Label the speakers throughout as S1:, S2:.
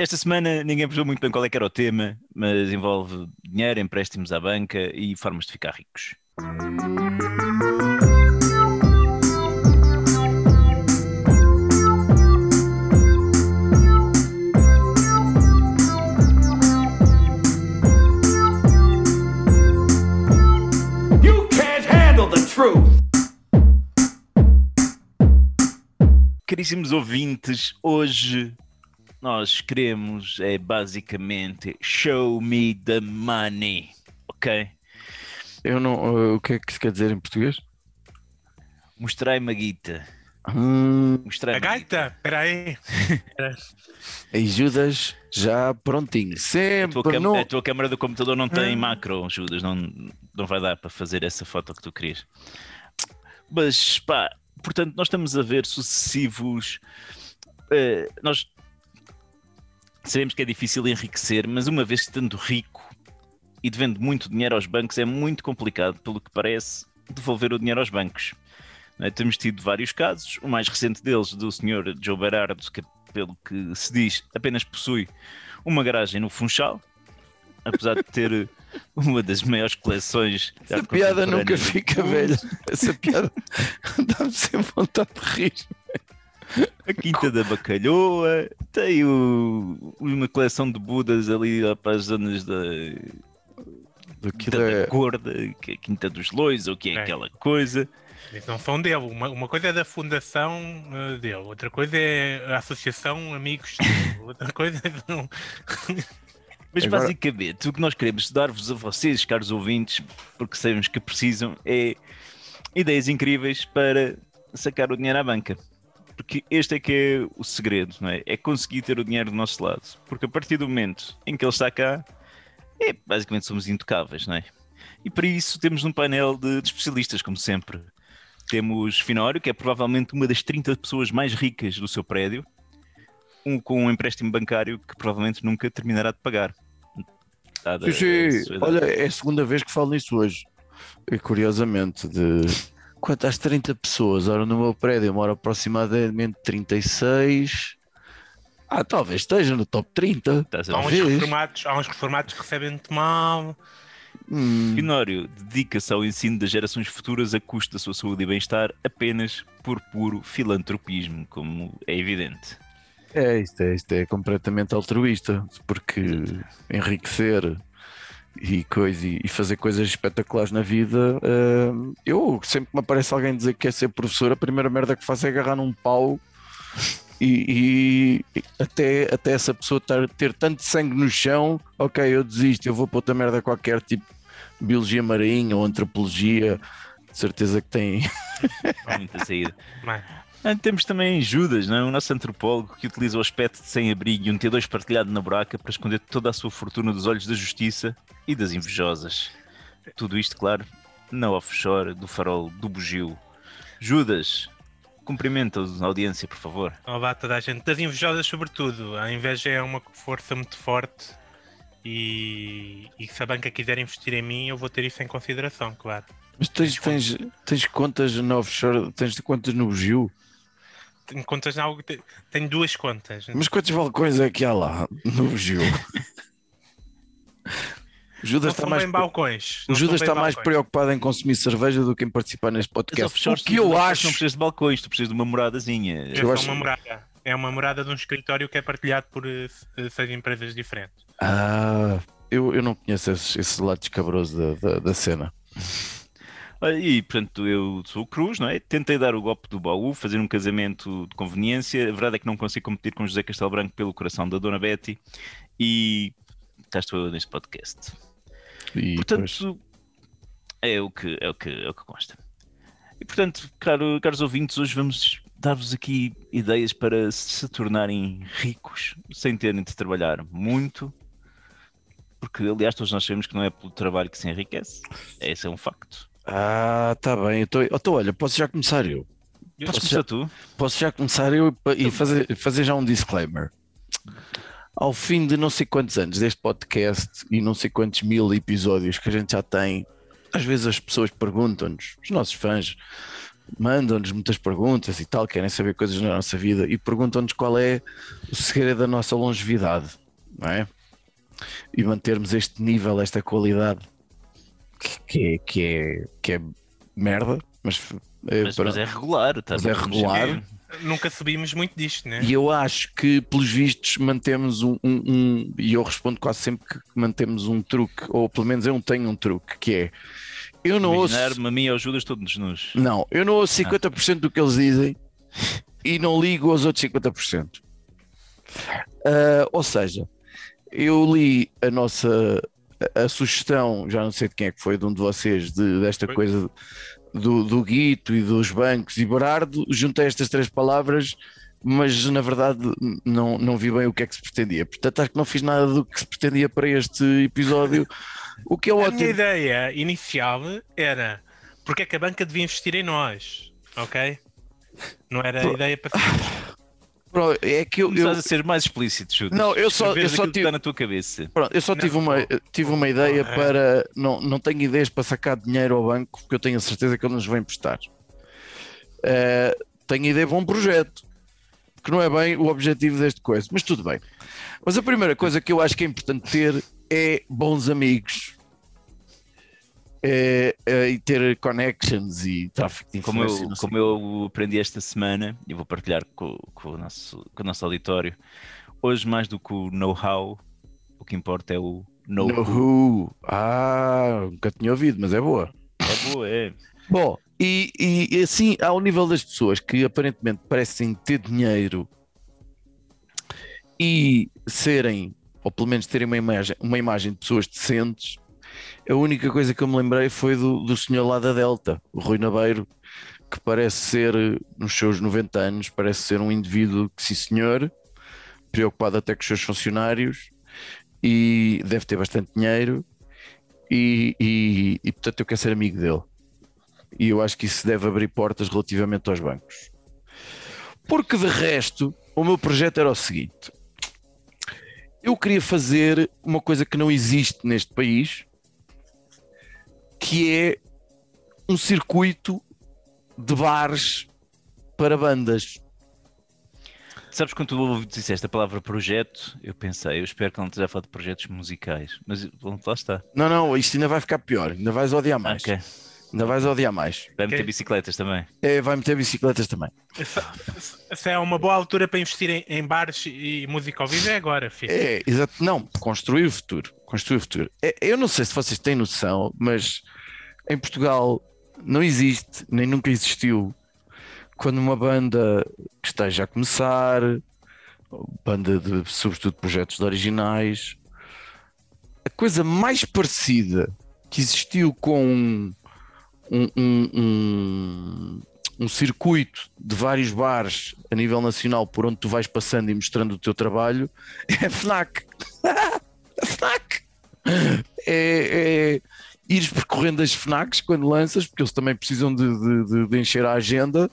S1: Esta semana ninguém percebeu muito bem qual é que era o tema, mas envolve dinheiro, empréstimos à banca e formas de ficar ricos.
S2: You can't handle the truth.
S1: Caríssimos ouvintes, hoje nós queremos é basicamente show me the money, ok?
S3: Eu não. uh, o que é que isso quer dizer em português?
S1: Mostrai-me a guita.
S3: Hum,
S4: A gaita, peraí.
S3: e Judas já prontinho.
S1: A tua,
S3: Sempre no.
S1: a tua câmara do computador não tem
S4: Ah.
S1: macro, Judas, não, não vai dar para fazer essa foto que tu querias. Mas pá, portanto, nós estamos a ver sucessivos. eh, nós sabemos que é difícil enriquecer, mas uma vez estando rico e devendo muito dinheiro aos bancos, é muito complicado, pelo que parece, devolver o dinheiro aos bancos. é? Temos tido vários casos, o mais recente deles, do Sr. Joe Berardo, que, pelo que se diz, apenas possui uma garagem no Funchal, apesar de ter uma das maiores coleções.
S3: Essa piada nunca fica velha. Essa piada dá-me sempre vontade de rir.
S1: A Quinta da Bacalhoa, tem o- uma coleção de Budas ali lá para as zonas da, da, da
S3: é.
S1: Gorda, que é a Quinta dos Lois, ou que é
S4: É.
S1: aquela coisa.
S4: Eles não são dele. Uma, uma coisa é da fundação eh, dele, outra coisa é a associação Amigos dele, outra coisa é. Não...
S1: Mas
S3: Agora-
S1: basicamente o que nós queremos dar-vos a vocês, caros ouvintes, porque sabemos que precisam, é ideias incríveis para sacar o dinheiro à banca. Porque este é que é o segredo, não é? É conseguir ter o dinheiro do nosso lado. Porque a partir do momento em que ele está cá, é, basicamente somos intocáveis, não é? E para isso temos um painel de, de especialistas, como sempre. Temos Finório, que é provavelmente uma das 30 pessoas mais ricas do seu prédio, um com um empréstimo bancário que provavelmente nunca terminará de pagar. Dada
S3: Sim, sim. Olha, é a segunda vez que falo nisso hoje. E curiosamente, de quanto às 30 pessoas, ora no meu prédio mora aproximadamente 36. Ah, talvez esteja no top 30.
S1: Estás a
S4: Há uns, reformados, há uns reformados que recebem muito mal.
S3: Hum,
S1: Finório dedica-se ao ensino das gerações futuras a custo da sua saúde e bem-estar apenas por puro filantropismo, como é evidente.
S3: É, isto é, isto é completamente altruísta, porque enriquecer e, coisa, e fazer coisas espetaculares na vida. hum, eu sempre que me aparece alguém dizer que quer ser professor, a primeira merda que faço é agarrar num pau e, e até, até essa pessoa tar- ter tanto sangue no chão, ok, eu desisto, eu vou para outra merda qualquer, tipo biologia marinha ou antropologia, de certeza que tem.
S1: Há muita saída. Ah, temos também Judas, não é? o nosso antropólogo que utiliza o aspecto de sem-abrigo e um T2 partilhado na buraca para esconder toda a sua fortuna dos olhos da justiça e das invejosas. Tudo isto, claro, na offshore do farol do bugio. Judas, cumprimenta a audiência, por favor.
S4: olá toda a gente. Das invejosas, sobretudo. A inveja é uma força muito forte. E, e se a banca quiser investir em mim, eu vou ter isso em consideração, claro.
S3: Mas tens, tens, tens contas no offshore, tens contas no Bugio?
S4: Tenho contas na algo. Tenho duas contas.
S3: Mas quantos balcões é que há lá no Bugio? O Judas
S4: não
S3: está mais,
S4: balcões.
S3: o
S4: não
S3: Judas está mais
S4: balcões.
S3: preocupado em consumir cerveja do que em participar neste
S1: As
S3: podcast. O que eu
S1: não
S3: acho.
S1: precisas de balcões, tu precisas de uma moradazinha.
S4: É
S3: Eu
S4: só
S3: acho-
S4: uma morada. É uma morada de um escritório que é partilhado por eh, se- seis empresas diferentes.
S3: Ah, eu, eu não conheço esse, esse lado escabroso da, da, da cena.
S1: Olha, E, portanto, eu sou o Cruz, não é? Tentei dar o golpe do baú, fazer um casamento de conveniência. A verdade é que não consigo competir com José Castelo Branco pelo coração da Dona Betty. E cá estou eu neste podcast.
S3: E
S1: Portanto, é o que, é o que, é o que consta. E, portanto, caro, caros ouvintes, hoje vamos dar-vos aqui ideias para se tornarem ricos sem terem de trabalhar muito. Porque, aliás, todos nós sabemos que não é pelo trabalho que se enriquece. Esse é um facto.
S3: Ah, tá bem. Então, então, olha, posso já começar eu.
S1: Podes
S3: Posso
S1: começar tu?
S3: Posso já começar eu e fazer, fazer já um disclaimer. Ao fim de não sei quantos anos deste podcast e não sei quantos mil episódios que a gente já tem, às vezes as pessoas perguntam-nos, os nossos fãs, mandam-nos muitas perguntas e tal, querem saber coisas na nossa vida e perguntam-nos qual é o segredo da nossa longevidade, não é? E mantermos este nível, esta qualidade que- que é, que é, merda, mas, é,
S1: Mas,
S3: para-
S1: mas é regular. Tá
S3: Mas é regular.
S4: Nunca subimos muito disto, né?
S3: E eu acho que, pelos vistos, mantemos um, um- um- E eu respondo quase sempre que mantemos um truque, ou pelo menos eu não tenho um truque, que é. Eu não ouço.
S1: Imaginar-me a mim Judas todos nus.
S3: Não, eu não ouço 50% do que eles dizem e não ligo aos outros 50%. Ah, ou seja, eu li a nossa a, a sugestão, já não sei de quem é que foi, de um de vocês, de, desta
S4: Foi.
S3: coisa do, do Guito e dos bancos e Berardo, juntei estas três palavras, mas na verdade não, não vi bem o que é que se pretendia. Portanto, acho que não fiz nada do que se pretendia para este episódio, o que é
S4: A minha
S3: ótimo.
S4: ideia inicial era porque é que a banca devia investir em nós, ok? Não era a ideia para
S3: Pronto, É que eu, eu,
S1: Começas a ser mais explícito, Judas.
S3: Não, eu só- eu só tive-
S1: está na tua cabeça.
S3: Pronto, eu só
S4: Não,
S3: tive, uma,
S4: pô.
S3: tive uma ideia
S4: Porra.
S3: para. Não, não tenho ideias para sacar dinheiro ao banco, porque eu tenho a certeza que ele nos vai emprestar. Eh, tenho ideia para um projeto, que não é bem o objetivo deste coisa, mas tudo bem. Mas a primeira coisa que eu acho que é importante ter é bons amigos. É, é, e ter connections e tráfico de
S1: Como eu, como eu aprendi esta semana, e vou partilhar com, com o nosso, com o nosso auditório, hoje mais do que o know-how, o que importa é o know
S3: No Who. Ah, nunca tinha ouvido, mas é boa.
S1: É boa, é.
S3: Bom, e, e- e assim, ao nível das pessoas que aparentemente parecem ter dinheiro e serem, ou pelo menos terem uma imagem, uma imagem de pessoas decentes, a única coisa que eu me lembrei foi do, do senhor lá da Delta, o Rui Nabeiro, que parece ser, nos seus 90 anos, parece ser um indivíduo que, sim senhor, preocupado até com os seus funcionários e deve ter bastante dinheiro e, e, e portanto eu quero ser amigo dele e eu acho que isso deve abrir portas relativamente aos bancos. Porque de resto, o meu projeto era o seguinte: eu queria fazer uma coisa que não existe neste país, que é um circuito de bares para bandas.
S1: Sabes quando tu disseste a palavra projeto, eu pensei, eu espero que não esteja a falar de projetos musicais, mas lá está.
S3: Não, não, isto ainda vai ficar pior, ainda vais odiar mais.
S1: Ok.
S3: Ainda vais odiar mais.
S1: Vai meter bicicletas também.
S3: É, vai meter bicicletas também.
S4: Essa, essa é uma boa altura para investir em, em bares e música ao vivo é agora, filho.
S3: É, exato. Não, construir o futuro. Construir o futuro. É, eu não sei se vocês têm noção, mas em Portugal não existe, nem nunca existiu, quando uma banda que esteja a começar, banda de, sobretudo, projetos de originais, a coisa mais parecida que existiu com um, um, um, um- um circuito de vários bares a nível nacional por onde tu vais passando e mostrando o teu trabalho é FNAC. FNAC! É, é ires percorrendo as FNACs quando lanças, porque eles também precisam de, de- de- encher a agenda.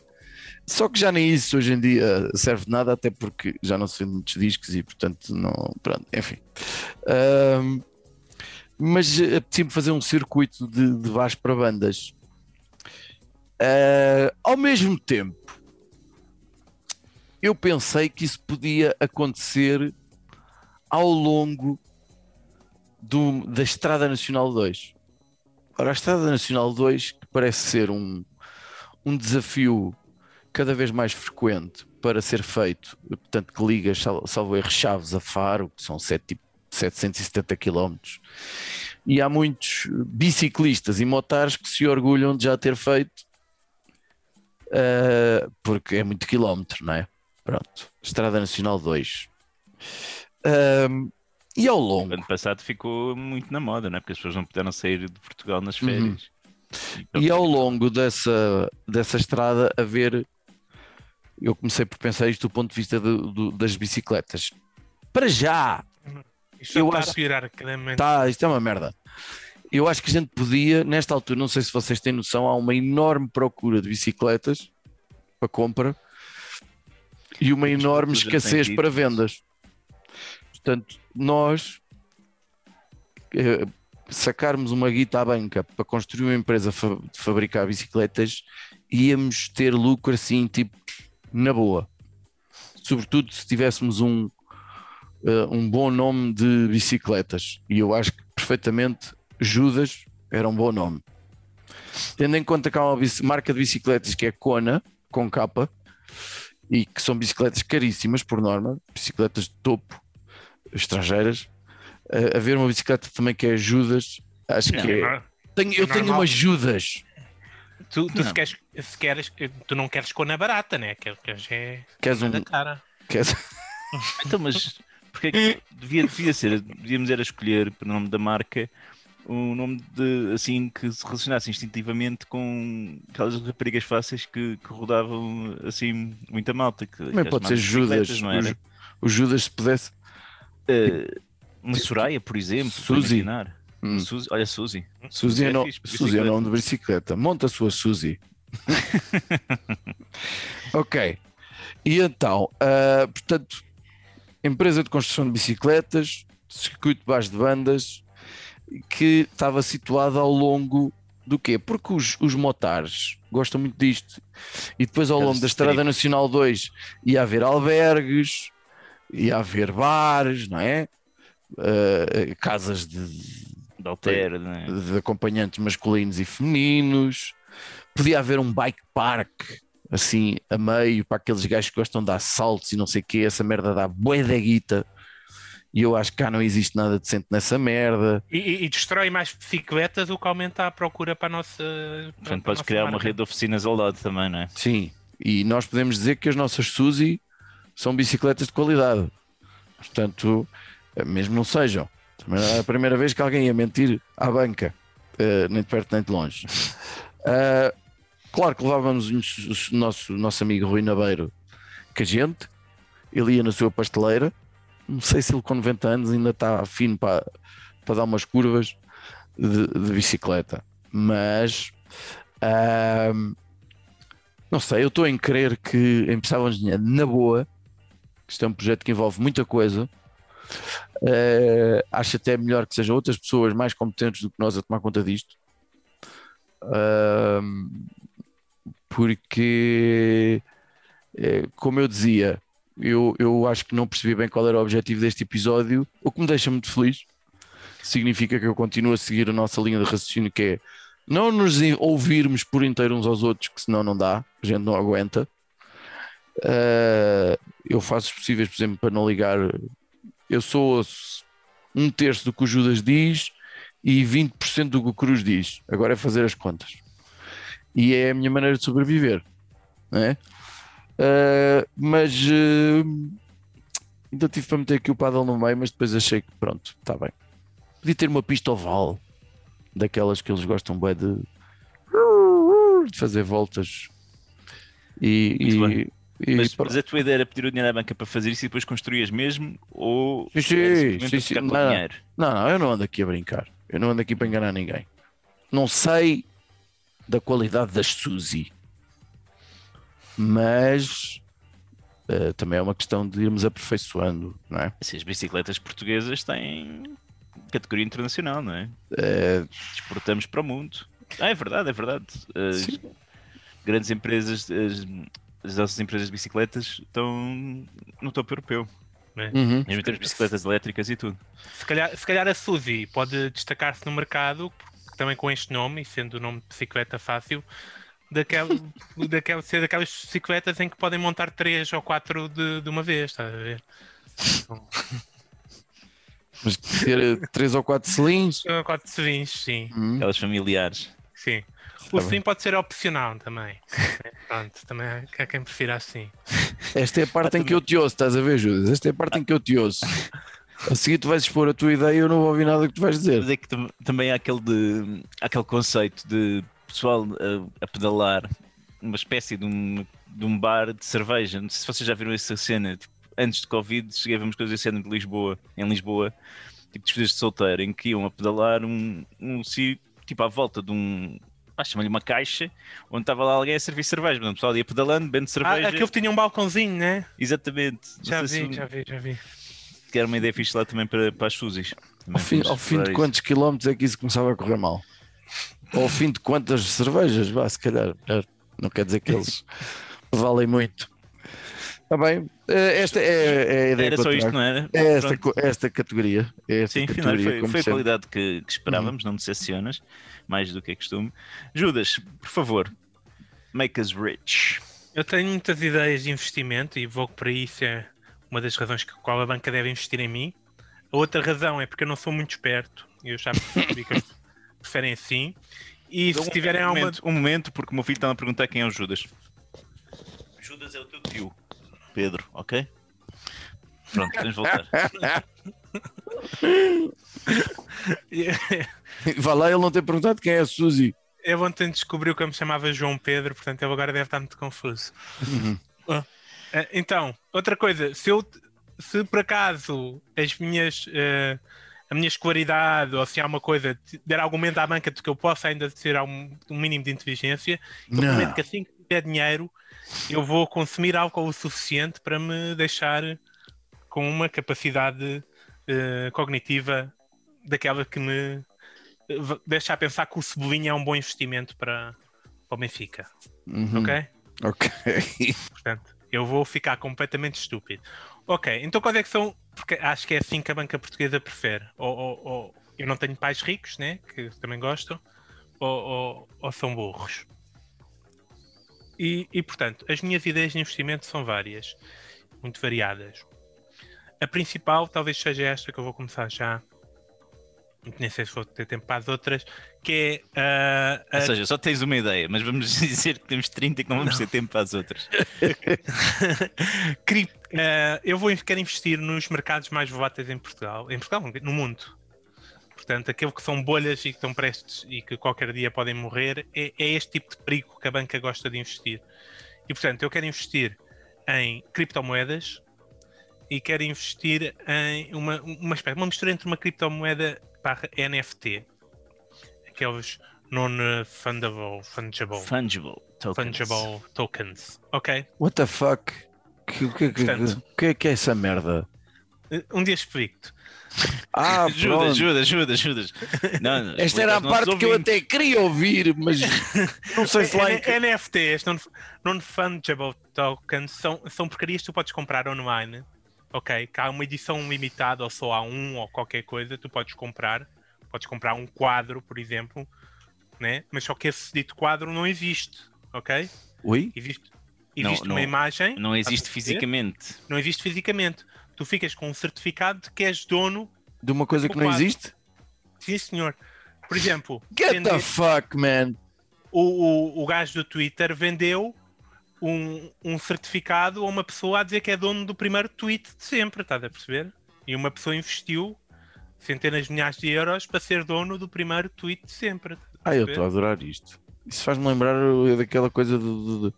S3: Só que já nem isso hoje em dia serve de nada, até porque já não se vende muitos discos e portanto não. Pronto, enfim. Ahm, mas apetecia-me fazer um circuito de, de para bandas. Ah, ao mesmo tempo, eu pensei que isso podia acontecer ao longo do- da Estrada Nacional 2. Ora, a Estrada Nacional 2, que parece ser um, um desafio cada vez mais frequente para ser feito, portanto, que liga, sal- salvo erro, Chaves a Faro, que são sete- tipo, 770 km. E há muitos biciclistas e motares que se orgulham de já ter feito, ah, porque é muito quilómetro, não é? Pronto, Estrada Nacional 2. Ahm, e ao
S1: O
S3: longo,
S1: ano passado ficou muito na moda, não é? Porque as pessoas não puderam sair de Portugal nas
S3: Uhum.
S1: férias.
S3: e ao longo dessa, dessa estrada, haver. Eu comecei por pensar isto do ponto de vista do- do- das bicicletas. Para já,
S4: Isto
S3: eu
S4: está
S3: acho-
S4: a piorar cada
S3: tá, isto é uma merda. Eu acho que a gente podia, nesta altura, não sei se vocês têm noção, há uma enorme procura de bicicletas para compra e uma enorme escassez para vendas. Portanto, nós eh, sacarmos uma guita à banca para construir uma empresa fa- de fabricar bicicletas, íamos ter lucro assim, tipo, na boa. Sobretudo se tivéssemos um, eh, um bom nome de bicicletas. E eu acho que perfeitamente Judas era um bom nome. Tendo em conta que há uma marca de bicicletas que é Kona, com capa, e que são bicicletas caríssimas por norma, bicicletas de topo, estrangeiras. Eh, haver uma bicicleta também que é Judas, acho
S1: Não,
S3: que é. Tenho- eu tenho
S4: normal.
S3: uma Judas.
S4: Tu, tu
S1: Não.
S4: se queres, se queres, tu não queres cona barata, né? Queres, queres é
S3: Queres um.
S4: da cara.
S3: Queres...
S1: Então, mas porque é que devia, devia ser, devíamos era escolher o nome da marca um nome de assim que se relacionasse instintivamente com aquelas raparigas fáceis que, que rodavam assim muita malta. Que,
S3: Também pode ser Judas.
S1: Não
S3: O,
S1: era?
S3: Ju- o Judas, se pudesse.
S1: Eh, uma Soraya, por exemplo.
S3: Suzy. Hum.
S1: Suzy- olha, Suzy.
S3: Suzy é,
S1: é
S3: no... Suzy é o nome de bicicleta. Monta a sua Suzy. ok. E então, ah, portanto, empresa de construção de bicicletas, circuito de baixo de bandas, que estava situada ao longo do quê? Porque os, os motares gostam muito disto. E depois ao longo da
S1: de
S3: Estrada. Nacional 2 ia haver albergues, ia haver bares, não é? Ah, casas de,
S1: Da Altera, não é?
S3: de acompanhantes masculinos e femininos. Podia haver um bike park assim a meio para aqueles gajos que gostam de dar saltos e não sei o que. Essa merda dá bué da guita. E eu acho que cá não existe nada decente nessa merda.
S4: E, e- e destrói mais bicicletas o que aumenta a procura para a nossa. para-
S1: Portanto, podes
S4: nossa
S1: criar uma
S4: marca.
S1: rede de oficinas ao lado também, não é?
S3: Sim. E nós podemos dizer que as nossas Suzy são bicicletas de qualidade. Portanto, eh, mesmo não sejam. Também não é a primeira vez que alguém ia mentir à banca, eh, nem de perto nem de longe. Ah, claro que levávamos o nosso, nosso amigo Rui Nabeiro com a gente, ele ia na sua pasteleira. Não sei se ele com 90 anos ainda está fino para, para dar umas curvas de, de bicicleta, mas não sei, eu estou em crer que empeçávamos dinheiro na boa. que Isto é um projeto que envolve muita coisa. Eh, acho até melhor que sejam outras pessoas mais competentes do que nós a tomar conta disto. Ahm, porque, eh, como eu dizia, eu, eu acho que não percebi bem qual era o objetivo deste episódio, o que me deixa muito feliz. Significa que eu continuo a seguir a nossa linha de raciocínio, que é não nos ouvirmos por inteiro uns aos outros, que senão não dá, a gente não aguenta. Uh, eu faço os possíveis, por exemplo, para não ligar. Eu sou um terço do que o Judas diz e 20% do que o Cruz diz. Agora é fazer as contas. E é a minha maneira de sobreviver. Não é? Uh, mas uh, ainda tive para meter aqui o paddle no meio, mas depois achei que pronto, está bem. Podia ter uma pista oval daquelas que eles gostam bem de, de fazer voltas e, e, e
S1: Mas, mas a tua ideia era pedir o dinheiro à banca para fazer isso e depois construías mesmo? Ou
S3: Sim, sim, sim, sim. Não, não.
S1: dinheiro?
S3: Não, não, eu não ando aqui a brincar. Eu não ando aqui para enganar ninguém. Não sei da qualidade das Suzy, mas eh, também é uma questão de irmos aperfeiçoando, não é?
S1: Assim, as bicicletas portuguesas têm categoria internacional, não é?
S3: Eh,
S1: Exportamos para o mundo. Ah, é verdade, é verdade. As
S3: Sim.
S1: grandes empresas, as, as nossas empresas de bicicletas estão no topo europeu.
S3: uhum.
S1: Mesmo temos bicicletas elétricas e tudo.
S4: Se calhar, se calhar a Suzy pode destacar-se no mercado, também com este nome, e sendo o nome de bicicleta fácil, daquela, daquela, ser daquelas bicicletas em que podem montar três ou quatro de, de uma vez, estás a ver?
S3: Mas ter eh, três ou quatro.
S4: São Quatro cilindros, sim.
S3: hum,
S1: Aquelas familiares.
S4: sim.
S3: Tá
S4: O
S3: bem.
S4: sim pode ser opcional também. Pronto, também há- quem prefira assim.
S3: Esta é a parte em que eu te ouço, estás a ver, Judas? Esta é a parte em que eu te ouço. A seguir tu vais expor a tua ideia e eu não vou ouvir nada que tu vais dizer.
S1: Mas é que tam- também há aquele, de, há aquele conceito de pessoal a, a pedalar uma espécie de um, de um bar de cerveja. Não sei se vocês já viram essa cena. Tipo, antes de Covid, cheguei a ver umas coisas cena de Lisboa, em Lisboa, tipo despedidas de solteiro, em que iam a pedalar um, um sítio, tipo à volta de um. Ah, chama-lhe uma caixa onde estava lá alguém a servir cerveja. Portanto, o pessoal ia pedalando, bebendo
S4: Ah,
S1: cerveja.
S4: aquele tinha um balcãozinho, né?
S1: Exatamente.
S4: Já vi,
S1: se-
S4: já vi, já vi.
S1: que era uma ideia fixe lá também para, para as Suzis.
S3: Ao fim, ao fim de
S1: isso.
S3: quantos quilómetros é que isso começava a correr mal? Ao fim de quantas cervejas? Vá, se calhar. melhor. Não quer dizer que eles valem muito. Está bem, eh, esta é, é a ideia
S1: Era
S3: que eu
S1: só isto, não era?
S3: É esta,
S1: Pronto.
S3: co- esta categoria. É esta
S1: Sim,
S3: categoria,
S1: foi,
S3: como
S1: foi a qualidade que, que esperávamos,
S3: Uhum.
S1: não decepcionas, mais do que é costume. Judas, por favor, make us rich.
S4: Eu tenho muitas ideias de investimento e vou para isso é uma das razões que qual a banca deve investir em mim. A outra razão é porque eu não sou muito esperto e eu já percebi que eles preferem assim. E se tiverem
S1: um
S4: alguma.
S1: momento, um momento, porque o meu filho está a perguntar quem é o Judas. Judas é o teu tio, Pedro, ok? Pronto, tens de voltar.
S3: Vá lá, ele não tem perguntado quem é a Suzy.
S4: Eu ontem descobriu que eu me chamava João Pedro, portanto ele agora deve estar muito confuso. Ah, eh, Então, outra coisa, se eu se por acaso as minhas eh, a minha escolaridade ou se há uma coisa der argumento à banca de que eu possa ainda ter um, um mínimo de inteligência, eu
S3: Não.
S4: prometo que assim que tiver dinheiro eu vou consumir álcool o suficiente para me deixar com uma capacidade eh, cognitiva daquela que me eh, deixa a pensar que o Cebolinha é um bom investimento para, para o Benfica,
S3: Uhum.
S4: ok?
S3: Ok.
S4: Portanto, eu vou ficar completamente estúpido. Ok, então quais é que são? Porque acho que é assim que a banca portuguesa prefere. Ou, ou- ou eu não tenho pais ricos, né? Que também gostam, ou, ou- são burros. E, e, portanto, as minhas ideias de investimento são várias, muito variadas. A principal talvez seja esta que eu vou começar já. Nem sei se vou ter tempo para as outras, que é ah, a
S1: Ou seja, só tens uma ideia, mas vamos dizer que temos 30 e que não vamos ter tempo para as outras.
S4: Cri- eh, eu vou quero investir nos mercados mais voláteis em Portugal, em Portugal, no mundo. Portanto, aquele que são bolhas e que estão prestes e que qualquer dia podem morrer, é, é este tipo de perigo que a banca gosta de investir. E portanto, eu quero investir em criptomoedas e quero investir em uma, uma espécie, uma mistura entre uma criptomoeda barra NFT, aqueles non-fundable, fungible,
S1: Fungible tokens.
S4: fungible tokens. Ok?
S3: What the fuck? Que- O que, que,
S4: Portanto.
S3: que é que é essa merda?
S4: Um dia explico-te.
S3: Ah,
S1: Ajuda, ajuda, ajuda, ajuda. Não, não,
S3: Esta era a parte que eu
S1: ouvintes.
S3: até queria ouvir, mas não sei se lá em...
S4: N- NFTs, non- Non-Fungible Tokens, são, são porcarias que tu podes comprar online. Ok? Há uma edição limitada ou só há um ou qualquer coisa, tu podes comprar. Podes comprar um quadro, por exemplo, né? mas só que esse dito quadro não existe. Ok?
S3: Oi?
S4: Existe,
S1: Não,
S4: existe
S1: não-
S4: uma imagem.
S1: Não existe fisicamente.
S4: Não existe fisicamente. Tu ficas com um certificado de que és dono.
S3: De uma coisa que não
S4: quadro.
S3: existe?
S4: Sim, senhor. Por exemplo,
S3: Get
S4: vender-
S3: the fuck, man!
S4: o, o, o gajo do Twitter vendeu um, um certificado a uma pessoa a dizer que é dono do primeiro tweet de sempre, estás a perceber? E uma pessoa investiu centenas de milhares de euros para ser dono do primeiro tweet de sempre.
S3: Ah, eu estou a adorar isto. Isso faz-me lembrar daquela coisa de, de-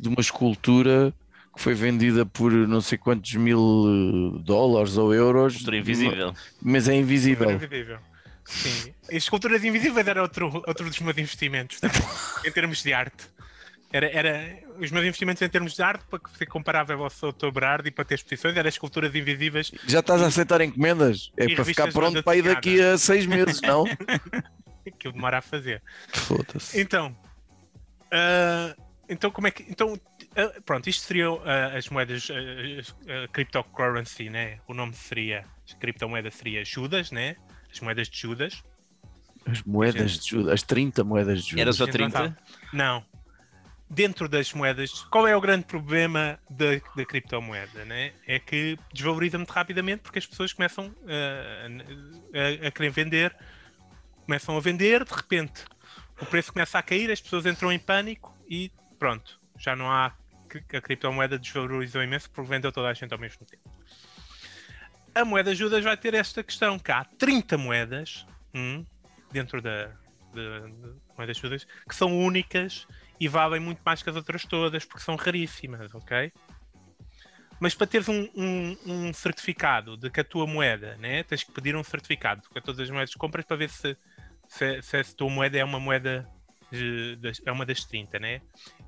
S3: de- uma escultura que foi vendida por não sei quantos mil uh, dólares ou euros,
S1: Cultura invisível.
S3: mas é invisível.
S4: Invisível. Sim. E Esculturas invisíveis era outro, outro dos meus investimentos, em termos de arte. Era, era os meus investimentos em termos de arte para ser comparável ao Souto Berardi e para ter exposições, era esculturas invisíveis
S3: Já estás a aceitar encomendas? É para ficar pronto para ir daqui a seis meses, não?
S4: que eu demoro a fazer.
S3: Foda-se.
S4: Então, ah, então como é que. Então, ah, pronto, isto seriam ah, as moedas cryptocurrency, né? O nome seria. A criptomoeda seria Judas, né? As moedas de Judas.
S3: As moedas de Judas, as 30 moedas de Judas.
S1: Era só
S4: Gente, não
S1: 30?
S4: sabe. Não. Dentro das moedas, qual é o grande problema da, da criptomoeda? Né? É que desvaloriza muito rapidamente porque as pessoas começam ah, a, a querer vender, começam a vender, de repente o preço começa a cair, as pessoas entram em pânico e pronto, já não há. A criptomoeda desvalorizou imenso porque vendeu toda a gente ao mesmo tempo. A moeda Judas vai ter esta questão: que há 30 moedas hum, dentro da, da, da moeda Judas que são únicas e valem muito mais que as outras todas porque são raríssimas, ok? Mas para teres um, um- um certificado de que a tua moeda, né, tens que pedir um certificado a todas as moedas que compras para ver se, se, se a tua moeda é uma moeda de- das- é uma das 30, né?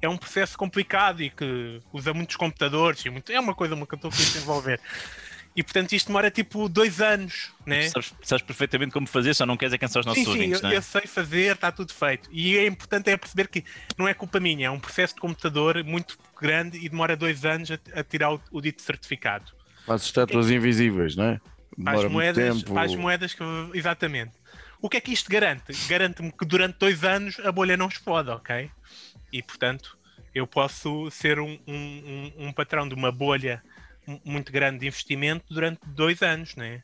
S4: É um processo complicado e que usa muitos computadores e muito, é uma coisa que eu estou a desenvolver. E portanto isto demora tipo dois anos, né?
S1: Sabes, sabes perfeitamente como fazer, só não queres é cansar os nossos
S4: Sim, sim,
S1: ouvintes,
S4: eu,
S1: não é?
S4: eu sei fazer, está tudo feito. E é importante é perceber que não é culpa minha, é um processo de computador muito grande e demora dois anos a, a tirar o, o dito certificado.
S3: Faz estátuas invisíveis, não é?
S4: As
S3: Demora muito
S4: moedas,
S3: tempo.
S4: as moedas que. Exatamente. O que é que isto garante? Garante-me que durante dois anos a bolha não explode, ok? E portanto, eu posso ser um, um, um- um patrão de uma bolha muito grande de investimento durante dois anos, né?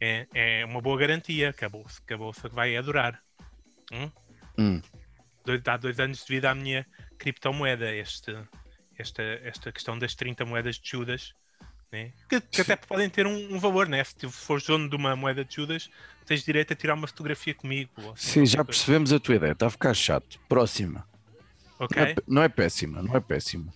S4: É, é uma boa garantia que a bolsa, que a bolsa vai adorar. Hum?
S3: Hum.
S4: Dois, há dois anos devido à minha criptomoeda, este, esta, esta questão das 30 moedas de Judas, né? que, que até podem ter um, um valor, né? Se fores dono de uma moeda de Judas, tens direito a tirar uma fotografia comigo. assim,
S3: Sim, já percebemos a tua ideia. Está a ficar chato. Próxima.
S4: Ok?
S3: Não, é, não é péssima, não é péssima.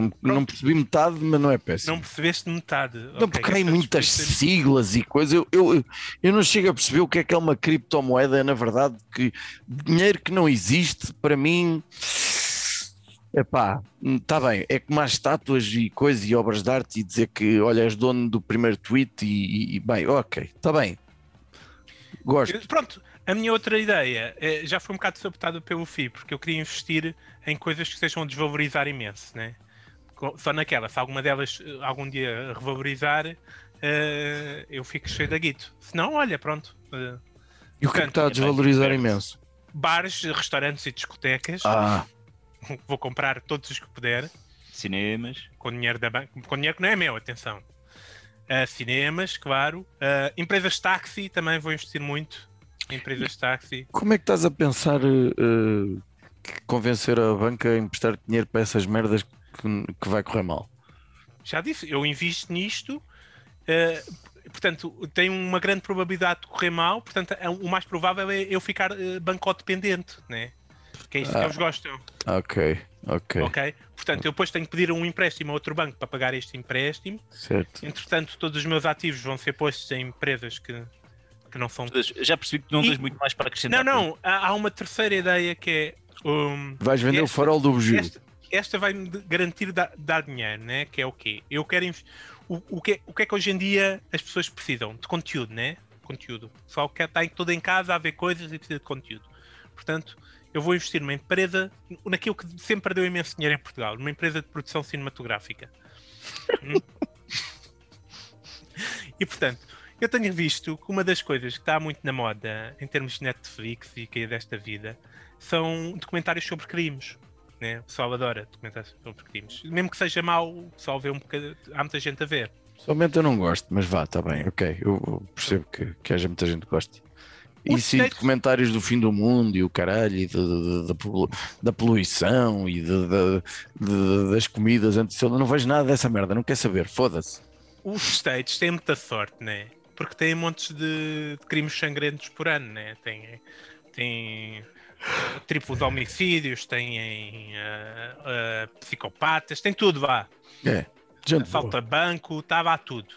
S3: É um- não percebi metade, mas não é péssima.
S4: Não percebeste metade.
S3: Não,
S4: Ok,
S3: porque há aí
S4: esta
S3: muitas siglas e coisas. Eu, eu, eu não chego a perceber o que é que é uma criptomoeda, na verdade, que dinheiro que não existe, para mim. Epá, está bem, é como as estátuas e coisas e obras de arte e dizer que, olha, és dono do primeiro tweet e, e- e bem, ok, está bem. Gosto.
S4: Pronto, a minha outra ideia eh, já foi um bocado sabotada pelo FI, porque eu queria investir em coisas que estejam a desvalorizar imenso, né? Só naquela, se alguma delas eh, algum dia revalorizar, eh, eu fico cheio da guito. Se não, olha, pronto. eh,
S3: E o que é que está a desvalorizar imenso?
S4: bares, restaurantes e discotecas,
S3: Ah,
S4: vou comprar todos os que puder,
S1: Cinemas.
S4: com dinheiro da banca, com dinheiro que não é meu, atenção. Uh, cinemas, claro. Uh, empresas de táxi, também vou investir muito. Empresas de táxi.
S3: como é que estás a pensar que convencer a banca a emprestar dinheiro para essas merdas que, que vai correr mal?
S4: Já disse, eu invisto nisto. uh, portanto, tem uma grande probabilidade de correr mal. Portanto, é- o mais provável é eu ficar uh, banco dependente, né? Que é isso que
S3: Ah.
S4: eles gostam.
S3: Ok, ok,
S4: Ok? Portanto, eu depois tenho que pedir um empréstimo a outro banco para pagar este empréstimo.
S3: certo.
S4: Entretanto, todos os meus ativos vão ser postos em empresas que, que não são.
S1: Já percebi que não
S4: E-
S1: tens muito mais para acrescentar.
S4: Não, não, há, há uma terceira ideia que é. um,
S3: Vais vender o
S4: Esta-
S3: farol do bugio.
S4: esta, esta vai-me de- garantir dar, dinheiro, né? Que é o quê? Eu quero. O, o, que, é- o que é que hoje em dia as pessoas precisam? De conteúdo, né? Conteúdo. O pessoal quer estar todo em casa a ver coisas e precisa de conteúdo. Portanto, eu vou investir numa empresa, naquilo que sempre perdeu imenso dinheiro em Portugal, numa empresa de produção cinematográfica. Hum? e portanto, eu tenho visto que uma das coisas que está muito na moda em termos de Netflix e que é desta vida são documentários sobre crimes. Né? O pessoal adora documentários sobre crimes. Mesmo que seja mau, o pessoal vê um bocado. Há muita gente a ver.
S3: Somente eu não gosto, mas vá, está bem, ok. Eu percebo que, que haja muita gente que goste. E sim, documentários do fim do mundo e o caralho, e de- de- de- da polu- da poluição e das comidas antes. Não vejo nada dessa merda, não quer saber, foda-se.
S4: Os States têm muita sorte, né? Porque têm montes de, de crimes sangrentos por ano, né? Têm eh, triplos homicídios, têm eh, eh, psicopatas, tem tudo, vá.
S3: É, gente,
S4: Assalto a banco, estava a tudo.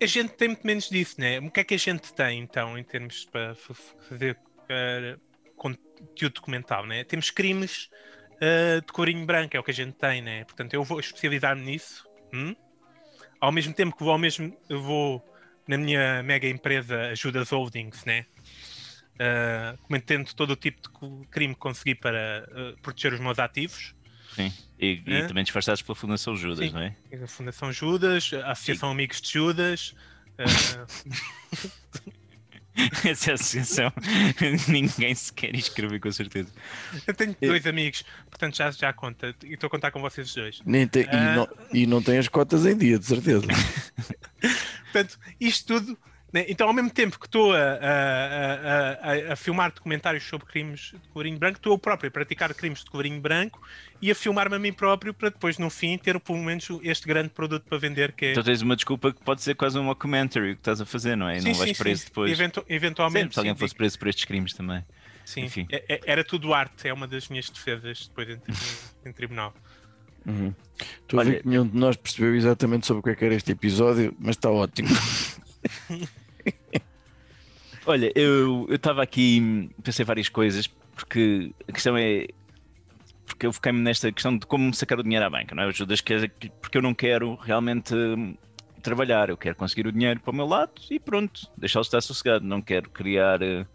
S4: A gente tem muito menos disso, né? O que é que a gente tem, então, em termos para fazer eh, conteúdo documental, né? Temos crimes de corinho branco, é o que a gente tem, né? Portanto, eu vou especializar-me nisso. hum? Ao mesmo tempo que vou, ao mesmo, eu vou na minha mega empresa Ajudas Holdings, né? Uh, cometendo todo o tipo de crime que consegui para eh, proteger os meus ativos.
S1: Sim. E, e
S4: É?
S1: também disfarçados pela Fundação Judas,
S4: Sim.
S1: não é?
S4: A Fundação Judas, a Associação Amigos de Judas. eh,
S1: Essa associação ninguém se quer inscrever, com certeza.
S4: eu tenho dois amigos, portanto já, já conta. E estou a contar com vocês os dois.
S3: nem tem-
S4: Ah.
S3: e, não, e não tem as cotas em dia, de certeza.
S4: Portanto, isto tudo. Né, Então, ao mesmo tempo que estou a, a- a- a- filmar documentários sobre crimes de colorinho branco, estou eu próprio a praticar crimes de colorinho branco e a filmar-me a mim próprio para depois, no fim, ter pelo menos este grande produto para vender que é.
S1: Então tens uma desculpa que pode ser quase um mockumentary o que estás a fazer, não é? E não vais preso depois.
S4: Eventu-
S1: Sempre
S4: eventualmente.
S1: se alguém
S4: sim,
S1: fosse preso por estes crimes também.
S4: sim.
S1: enfim.
S4: É- é- Era tudo arte, é uma das minhas defesas depois em, em tribunal.
S3: Uhum. Estou a ver
S1: Olha-
S3: que nenhum de nós percebeu exatamente sobre o que é que era este episódio, mas está ótimo.
S1: Olha, eu estava aqui, pensei várias coisas, porque a questão é. Porque eu foquei-me nesta questão de como sacar o dinheiro à banca, não é? Ajudas que porque eu não quero realmente hum, trabalhar, eu quero conseguir o dinheiro para o meu lado e pronto, deixá-lo estar sossegado. Não quero criar uh,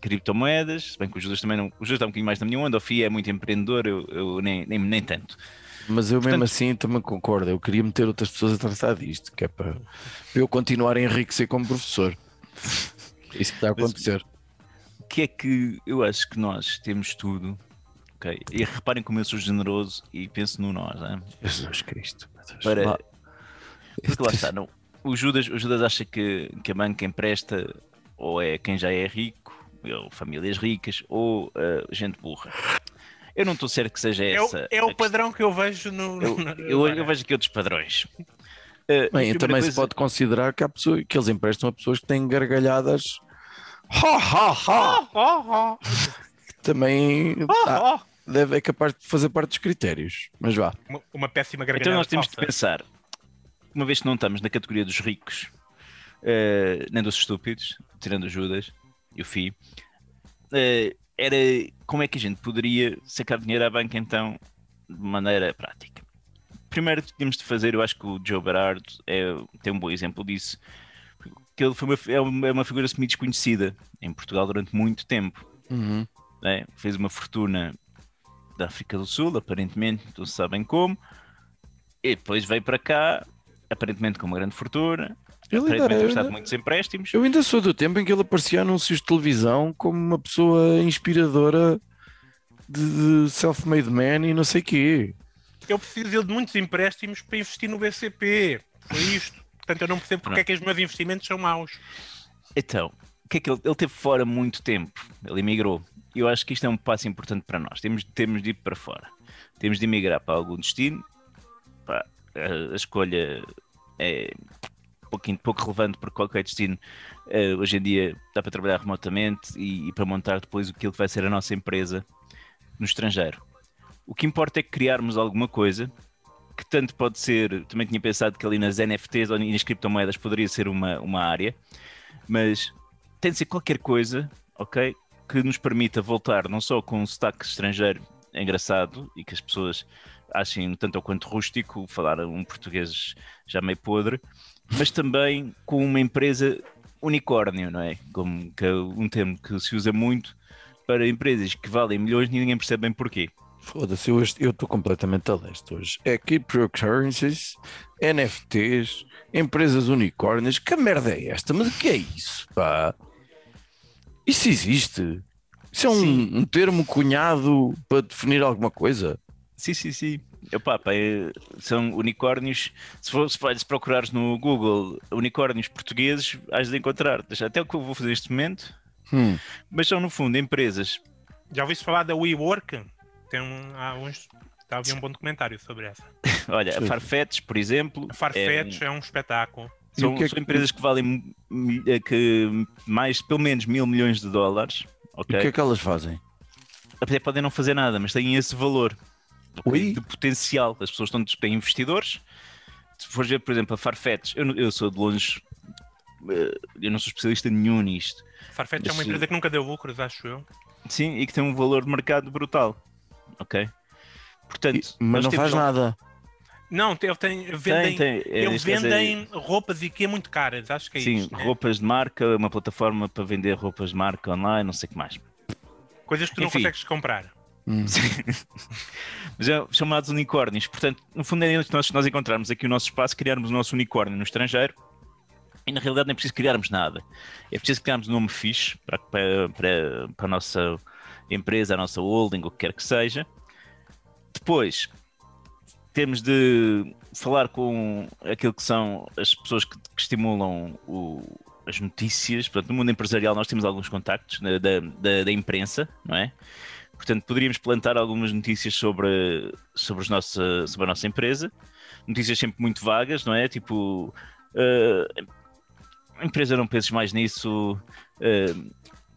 S1: criptomoedas, se bem que o Judas também não. O Judas está um bocadinho mais na minha onda, o FI é muito empreendedor, eu, eu nem, nem, nem tanto.
S3: Mas eu mesmo assim também concordo. Eu queria meter outras pessoas a tratar disto, que é para eu continuar a enriquecer como professor. Isso que está a acontecer.
S1: O que é que eu acho que nós temos tudo, ok? E reparem como eu sou generoso e penso no nós, né?
S3: Jesus Cristo.
S1: Para...
S3: Lá-
S1: Porque lá está, não. O Judas, o Judas acha que, que a banca empresta ou é quem já é rico, ou famílias ricas, ou ah, gente burra. Eu não estou certo que seja
S4: É, o-
S1: essa.
S4: é o padrão que eu vejo no.
S1: Eu,
S4: no-
S1: eu, eu vejo aqui outros padrões. Uh,
S3: Bem, também se
S1: coisa-
S3: pode considerar que, há pessoas, que eles emprestam a pessoas que têm gargalhadas. Ha, ha, ha!
S4: Oh,
S3: Que também ah, deve, é capaz de fazer parte dos critérios. Mas vá.
S4: Uma, uma péssima gargalhada
S1: Então nós temos de
S4: falsa.
S1: pensar, uma vez que não estamos na categoria dos ricos, uh, nem dos estúpidos, tirando o Judas e o FI, uh, era como é que a gente poderia sacar dinheiro à banca então de maneira prática. Primeiro que tínhamos de fazer, eu acho que o Joe Berardo é, tem um bom exemplo disso, que ele foi uma, é uma, é uma figura semi-desconhecida em Portugal durante muito tempo.
S3: Uhum.
S1: né? fez uma fortuna da África do Sul, aparentemente, não sabem como, e depois veio para cá, aparentemente com uma grande fortuna,
S3: Ele ainda
S1: aparentemente prestado muitos empréstimos.
S3: Eu ainda sou do tempo em que ele aparecia anúncios de televisão como uma pessoa inspiradora de, de self-made man e não sei quê.
S4: Eu preciso de muitos empréstimos para investir no BCP. Foi isto. Portanto, eu não percebo porque é que os meus investimentos são maus.
S1: Então, o que é que ele, ele teve fora muito tempo, ele emigrou. E eu acho que isto é um passo importante para nós. Temos, temos de ir para fora. Temos de emigrar para algum destino. Pá, a, a escolha é pouquinho pouco relevante porque qualquer destino eh, hoje em dia dá para trabalhar remotamente e, e para montar depois aquilo que vai ser a nossa empresa no estrangeiro. O que importa é criarmos alguma coisa que tanto pode ser, também tinha pensado que ali nas NFTs ou nas criptomoedas poderia ser uma, uma área, mas tem de ser qualquer coisa, ok? Que nos permita voltar não só com um sotaque estrangeiro engraçado e que as pessoas achem tanto ou quanto rústico, falar um português já meio podre, mas também com uma empresa unicórnio, não é? Como que é um termo que se usa muito para empresas que valem milhões e ninguém percebe bem porquê.
S3: Foda-se, eu estou completamente a leste hoje. É cryptocurrencies, NFTs, empresas unicórnias. Que merda é esta? Mas o que é isso, pá? Isso existe? Isso é um, um termo cunhado para definir alguma coisa?
S1: Sim, sim, sim. Epá, pá, é- são unicórnios. Se, for, se, for- se procurares no Google unicórnios portugueses, has de encontrar. Até o que eu vou fazer neste momento.
S3: Hum.
S1: Mas são, no fundo, empresas.
S4: Já ouviste falar da WeWork? Tem um, há uns. Está a haver um bom documentário sobre essa.
S1: Olha, a. Farfetch, por exemplo.
S4: A Farfetch é um, espetáculo.
S3: E
S1: São,
S3: que é
S1: são
S3: que-
S1: empresas que valem eh, que mais, pelo menos mil milhões de dólares.
S3: E
S1: ok?
S3: o que é que elas fazem?
S1: Até podem não fazer nada, mas têm esse valor ok,
S3: Ui.
S1: de potencial. As pessoas estão têm investidores. Se fores ver, por exemplo, a Farfetch, eu, não- eu sou de longe, eh, eu não sou especialista nenhum nisto.
S4: Farfetch é uma
S1: Mas,
S4: empresa que nunca deu lucros, acho eu.
S1: Sim, e que tem um valor de mercado brutal. Ok? Portanto,
S3: E- mas não faz nada.
S4: Não, tem, tem, vendem,
S1: tem, é,
S4: eles
S1: caso é-
S4: vendem roupas e que é muito caras, acho que é
S1: Sim,
S4: isto. né?
S1: roupas de marca, uma plataforma para vender roupas de marca online, não sei o que mais.
S4: Coisas que tu não
S1: Enfim.
S4: consegues comprar.
S3: Hum.
S1: Mas é chamados unicórnios. Portanto, no fundo é nós, nós encontrarmos aqui o nosso espaço, criarmos o nosso unicórnio no estrangeiro e na realidade não é preciso criarmos nada. É preciso criarmos um nome fixe para, para, para, para a nossa empresa, a nossa holding, o que quer que seja. Depois, temos de falar com aquilo que são as pessoas que, que estimulam o- as notícias. Portanto, no mundo empresarial nós temos alguns contactos né, da, da, da imprensa, não é? Portanto, poderíamos plantar algumas notícias sobre, sobre, os nossa, sobre a nossa empresa. Notícias sempre muito vagas, não é? Tipo, eh, a empresa não penses mais nisso,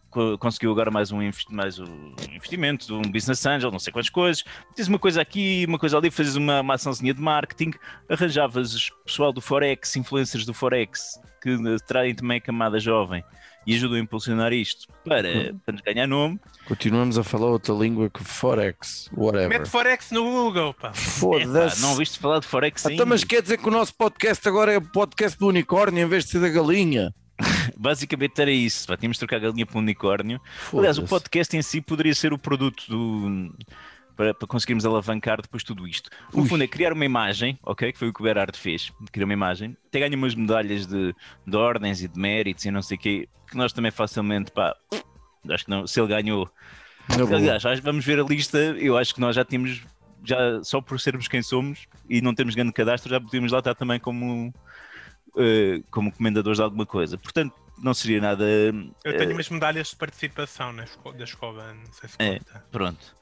S1: co- conseguiu agora mais um, mais um investimento um business angel, não sei quantas coisas. Tens uma coisa aqui, uma coisa ali, fazes uma, uma açãozinha de marketing, arranjavas pessoal do Forex, influencers do Forex, que traem também a camada jovem e ajudam a impulsionar isto para, para nos ganhar nome.
S3: Continuamos a falar outra língua que Forex, whatever.
S4: Mete Forex no Google, pá.
S3: Foda-se.
S1: não ouviste falar de Forex ainda?
S3: Então, mas quer dizer que o nosso podcast agora é o podcast do unicórnio em vez de ser da galinha?
S1: Basicamente era isso. Pá, tínhamos de trocar a galinha para um unicórnio. Aliás, o podcast em si poderia ser o produto do. Para, para conseguirmos alavancar depois tudo isto. No
S3: Ui.
S1: fundo, é criar uma imagem, ok? Que foi o que o Berardo fez. Criar uma imagem. Até ganha umas medalhas de, de ordens e de méritos e não sei o quê. Que nós também facilmente, pá. Acho que não. Se ele ganhou.
S3: Boa.
S1: Aliás, vamos ver a lista. Eu acho que nós já tínhamos. Já, só por sermos quem somos e não termos grande cadastro, já podíamos lá estar também como, eh, como comendadores de alguma coisa. Portanto, não seria nada.
S4: Eu tenho umas medalhas de participação na esco- da escola, não sei se
S1: É.
S4: conta.
S1: Pronto.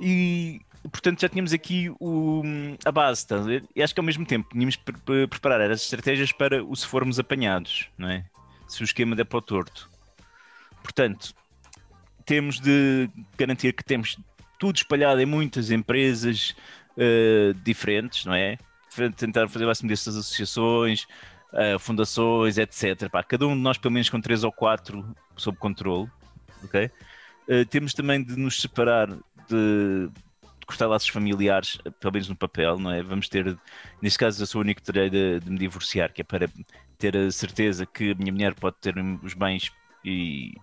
S1: E portanto já tínhamos aqui o, a base, estás a ver? E acho que ao mesmo tempo tínhamos pre- pre- preparar as estratégias para o se formos apanhados, não é? Se o esquema der para o torto. Portanto, temos de garantir que temos tudo espalhado em muitas empresas eh, diferentes, não é? Tentar fazer máximo dessas associações, eh, fundações, etc. Pá, cada um de nós, pelo menos, com três ou quatro sob controle, ok? Eh, temos também de nos separar de, cortar laços familiares, eh, pelo menos no papel, não é? Vamos ter, neste caso, eu sou o único que terei de, de me divorciar, que é para ter a certeza que a minha mulher pode ter os bens e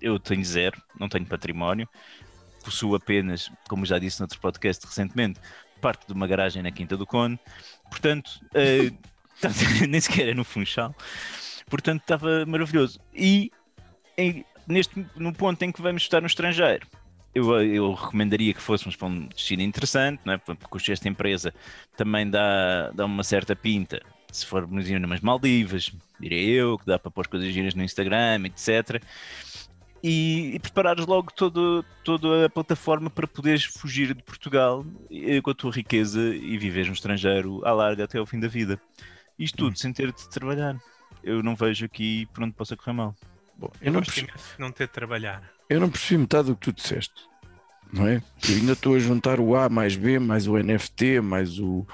S1: eu tenho zero, não tenho património, possuo apenas, como já disse noutro podcast recentemente, parte de uma garagem na Quinta do Cone, portanto, eh, nem sequer é no Funchal, portanto estava maravilhoso. E em- neste, no ponto em que vamos estar no estrangeiro, eu, eu recomendaria que fôssemos para um destino interessante, não é? porque esta empresa também dá, dá uma certa pinta. Se formos ir numas Maldivas, direi eu, que dá para pôr coisas giras no Instagram, etc. E, e preparares logo todo, toda a plataforma para poderes fugir de Portugal eh, com a tua riqueza e viveres no estrangeiro à larga até ao fim da vida. Isto tudo sem ter de trabalhar. Eu não vejo aqui por onde possa correr mal.
S3: Bom,
S4: Eu
S3: eu, não
S4: imenso de não ter de trabalhar.
S3: Eu não percebi metade do que tu disseste, não é? Eu ainda estou a juntar o A mais B, mais o NFT, mais o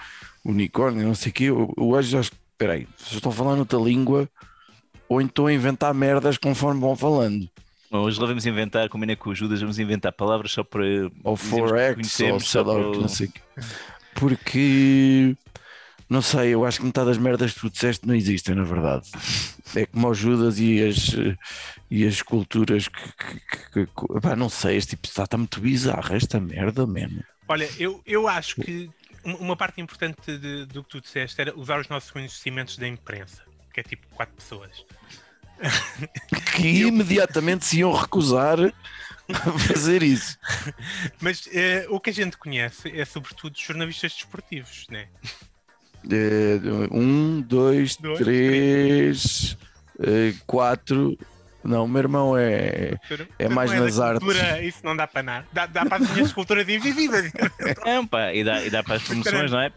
S3: unicórnio, não sei o quê. Eu, eu hoje já. Espera aí, vocês estão a falar noutra língua ou então a inventar merdas conforme vão falando.
S1: Hoje lá vamos inventar, combina com o Judas, vamos inventar palavras só para.
S3: Ou
S1: que
S3: Forex, ou sei lá, que
S1: o-
S3: não sei o quê. Porque não sei, eu acho que metade das merdas que tu disseste não existem, na verdade. É como os Judas e as, e as culturas que, que- que- que- pá, não sei, este tipo está, está muito bizarro esta merda mesmo.
S4: Olha, eu, eu acho que um- uma parte importante de- do que tu disseste era usar os nossos conhecimentos da imprensa, que é tipo quatro pessoas.
S3: Que imediatamente se iam recusar a fazer isso.
S4: Mas eh, o que a gente conhece é sobretudo jornalistas desportivos, né?
S3: Eh, Um, dois,
S4: Dois,
S3: três, eh, quatro. Não, o meu irmão é. É mais
S4: da
S3: nas artes.
S4: cultura, Isso não dá para nada. Dá, dá para as minhas culturas de vida.
S1: Não, pá, e dá, e dá para as promoções, não é?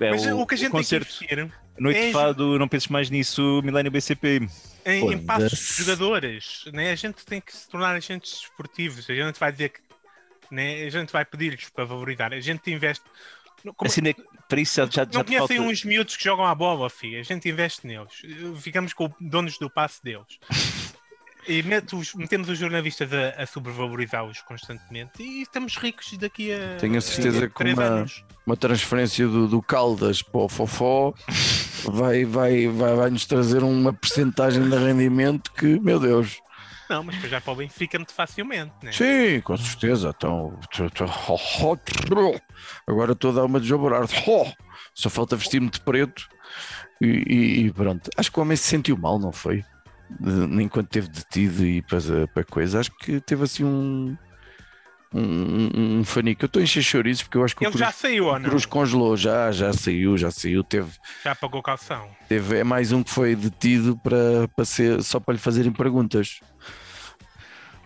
S1: É
S4: Mas o, que a gente
S1: concerto
S4: tem que investir
S1: Noite
S4: é
S1: de Fado, não penses mais nisso, Milênio BCP.
S4: em, em passos de jogadores, né? a gente tem que se tornar agentes desportivos. A gente vai dizer que né? a gente vai pedir-lhes para valorizar. A gente investe. Como-
S1: Assim, para isso já, já,
S4: não
S1: te falta...
S4: conhecem uns miúdos que jogam à bola, filho. A gente investe neles. Ficamos com donos do passe deles. E os- metemos os jornalistas a, a sobrevalorizá-los constantemente e estamos ricos daqui a,
S3: Tenho a certeza
S4: a
S3: que uma-
S4: anos.
S3: uma transferência do, do Caldas para o Fofó vai, vai, vai, vai nos trazer uma percentagem de rendimento que, meu Deus.
S4: Não, mas já para o Benfica muito facilmente, né?
S3: Sim, com certeza. Então, agora estou a dar uma de João Berardo. Só falta vestir-me de preto e, e- e pronto. Acho que o homem se sentiu mal, não foi? De- enquanto teve detido e para, para coisa. Acho que teve assim um. Um, um, um fanico. Eu estou a encher chouriços porque eu acho que o
S4: Ele já
S3: Cruz,
S4: saiu ou não?
S3: Cruz congelou. Já, já saiu, já saiu. Teve,
S4: Já pagou calção.
S3: teve, é mais um que foi detido para, para ser, só para lhe fazerem perguntas.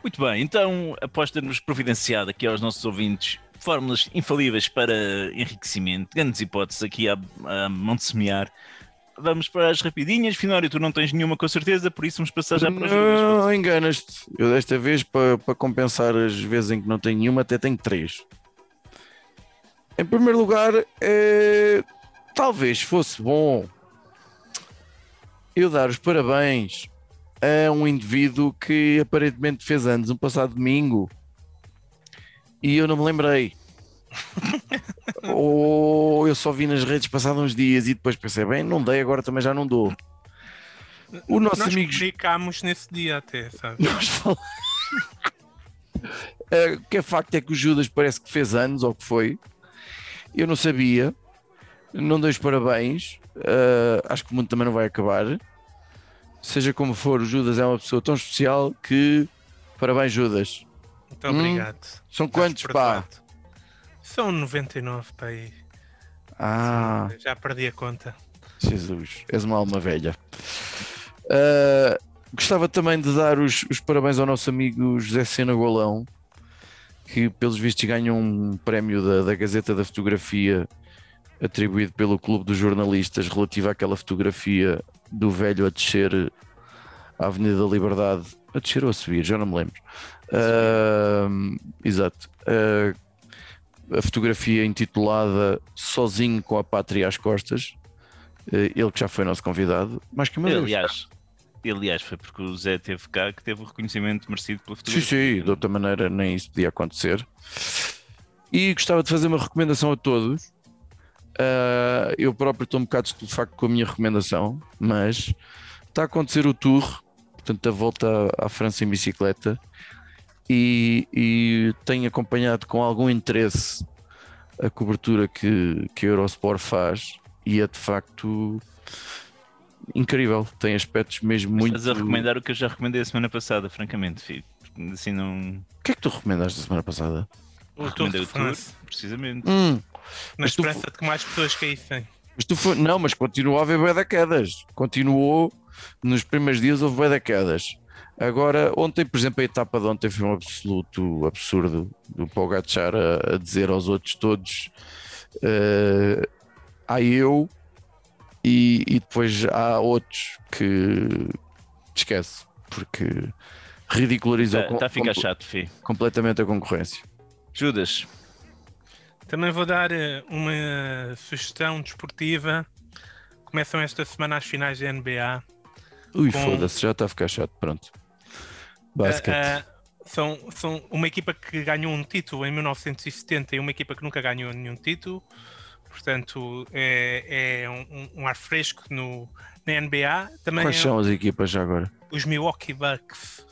S1: Muito bem, então, após termos providenciado aqui aos nossos ouvintes fórmulas infalíveis para enriquecimento, grandes hipóteses aqui a, a mão de semear, vamos para as rapidinhas. Finório, tu não tens nenhuma com certeza, por isso vamos passar já para as.
S3: Não, enganas-te. Eu desta vez, para, para compensar as vezes em que não tenho nenhuma, até tenho três. Em primeiro lugar, eh, talvez fosse bom eu dar os parabéns a um indivíduo que aparentemente fez anos no passado domingo e eu não me lembrei. Ou eu só vi nas redes passados uns dias e depois pensei, bem, não dei, agora também já não dou. O nosso
S4: Nós
S3: amigo
S4: nesse dia até, sabe?
S3: nós falamos. Eh, O que é facto é que o Judas parece que fez anos, ou que foi. Eu não sabia. Não dei os parabéns. Eh, acho que o mundo também não vai acabar. Seja como for, o Judas é uma pessoa tão especial que. Parabéns, Judas.
S4: Muito
S3: Hum,
S4: obrigado.
S3: São
S4: Estás
S3: quantos, pá?
S4: perdoado. São 99, pá. aí.
S3: Ah,
S4: Já perdi a conta.
S3: Jesus, és uma alma velha. Uh, gostava também de dar os, os parabéns ao nosso amigo José Sena Golão, que pelos vistos ganha um prémio da, da Gazeta da Fotografia atribuído pelo Clube dos Jornalistas relativo àquela fotografia do velho a descer a Avenida da Liberdade, a descer ou a subir, já não me lembro. Uh, exato. Uh, a fotografia intitulada Sozinho com a Pátria às Costas. Uh, ele que já foi nosso convidado, mais que uma vez.
S1: Aliás, aliás, foi porque o Zé teve cá que teve o reconhecimento merecido pela
S3: Sim,
S1: fotografia.
S3: sim, de outra maneira nem isso podia acontecer. E gostava de fazer uma recomendação a todos. Ah, eu próprio estou um bocado estupefacto com a minha recomendação, mas está a acontecer o tour, portanto, a volta à, França em bicicleta, e, e tenho acompanhado com algum interesse a cobertura que, que a Eurosport faz, e é de facto incrível. Tem aspectos mesmo
S1: Mas
S3: muito.
S1: Estás a recomendar o que eu já recomendei a semana passada, francamente, filho. Porque Assim não.
S3: O que é que tu recomendaste a semana passada?
S4: O Tour
S1: Recomendei
S4: de
S1: o tour,
S4: France.
S1: precisamente.
S3: Hum,
S4: Na
S3: Mas tu-
S4: esperança de que mais pessoas caíssem.
S3: Mas tu foi, não, mas continuou a haver bué da quedas. Continuou, nos primeiros dias houve bué da quedas. Agora, ontem, por exemplo, a etapa de ontem foi um absoluto absurdo do Pogacar a, a dizer aos outros todos eh, há eu e, e depois há outros que esquece, porque ridicularizou com-
S1: a ficar
S3: com-
S1: chato, filho.
S3: completamente a concorrência.
S1: Judas,
S4: Também vou dar eh, uma sugestão desportiva. Começam esta semana as finais da NBA.
S3: Ui,
S4: Com-
S3: foda-se, já está a ficar chato, pronto. Basquete.
S4: Ah, ah, são, são uma equipa que ganhou um título em 1970 e uma equipa que nunca ganhou nenhum título. Portanto, é, é um, um ar fresco no, na NBA. Também
S3: Quais
S4: é
S3: são as equipas já agora?
S4: os Milwaukee Bucks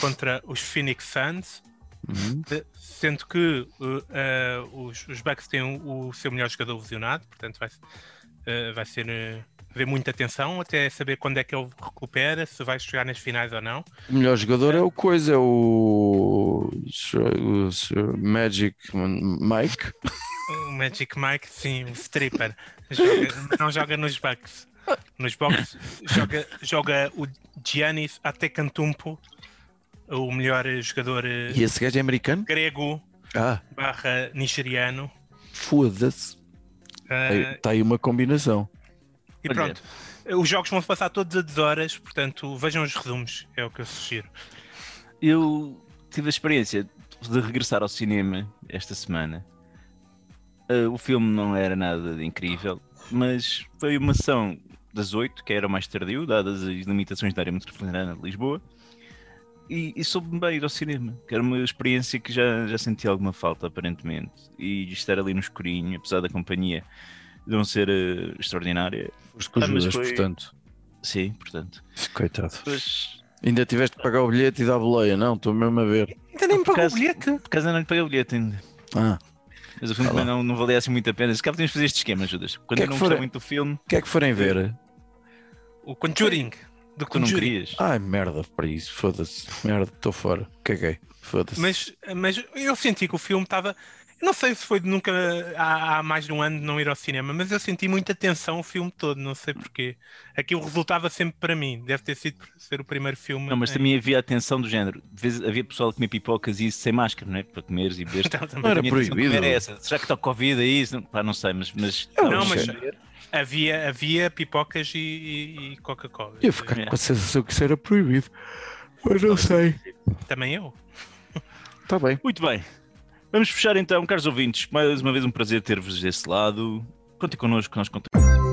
S4: contra os Phoenix Suns.
S3: Uhum.
S4: Sendo que uh, uh, os, os Bucks têm o, o seu melhor jogador lesionado, portanto vai, uh, vai ser haver muita atenção até saber quando é que ele recupera, se vai chegar nas finais ou não.
S3: O melhor jogador é o coisa, é o, o Sir Magic Mike.
S4: O Magic Mike, sim, o stripper, joga, não joga nos Bucks. Nos Bucks joga, joga o Giannis Antetokounmpo, o melhor jogador uh,
S3: E esse gajo é americano?
S4: grego
S3: Ah,
S4: barra nigeriano.
S3: foda-se.
S4: Uh,
S3: Está aí uma combinação.
S4: E
S1: Olha.
S4: pronto. Os jogos vão se passar todos a 10 horas, portanto vejam os resumos, é o que eu sugiro.
S1: eu tive a experiência de regressar ao cinema esta semana. Ah, o filme não era nada de incrível, mas foi uma sessão das 8, que era o mais tardio, dadas as limitações da área metropolitana de Lisboa. E, e soube-me bem ir ao cinema, que era uma experiência que já, já senti alguma falta, aparentemente. E estar ali no escurinho, apesar da companhia não ser eh, extraordinária.
S3: Os com
S1: Ah, foi-
S3: portanto.
S1: Sim, portanto.
S3: Coitado.
S1: Mas,
S3: Ainda tiveste que pagar o bilhete e dar boleia, não? Estou mesmo a ver.
S4: Ainda nem me
S1: Por
S4: pagou o bilhete.
S1: por acaso ainda não lhe paguei o bilhete ainda.
S3: Ah,
S1: Mas o filme
S3: Tá
S1: também não, não valia assim muito a pena. Se calhar podíamos fazer este esquema, Judas. Quando
S3: Que é
S1: eu
S3: que
S1: não
S3: for-
S1: gostei muito do filme,
S3: o que é que forem ver?
S4: O Conjuring. Do
S1: tu não
S4: Conjuring.
S1: querias.
S3: Ai, merda para isso, foda-se. Merda, estou fora. Caguei, foda-se.
S4: Mas, mas eu senti que o filme estava. Não sei se foi de nunca há, há mais de um ano de não ir ao cinema, mas eu senti muita tensão o filme todo, não sei porquê. Aquilo resultava sempre para mim. Deve ter sido ser o primeiro filme.
S1: Não, mas
S4: em-
S1: também havia a tensão do género. De vez havia pessoal a comer pipocas e isso sem máscara, não é? Para comeres e beberes.
S4: Então, também-
S3: Não era proibido.
S1: essa. Será que está Covid aí? Não, pá, não sei, mas. mas
S3: É um
S4: Não, mas-
S3: género.
S4: Havia, havia pipocas e, e- e Coca-Cola.
S3: Eu ficar
S1: É.
S3: com a sensação que isso era proibido. Mas não sei.
S4: Também eu.
S3: Está bem.
S1: Muito bem. Vamos fechar então, caros ouvintes. Mais uma vez um prazer ter-vos desse lado. Contem connosco, que nós contamos.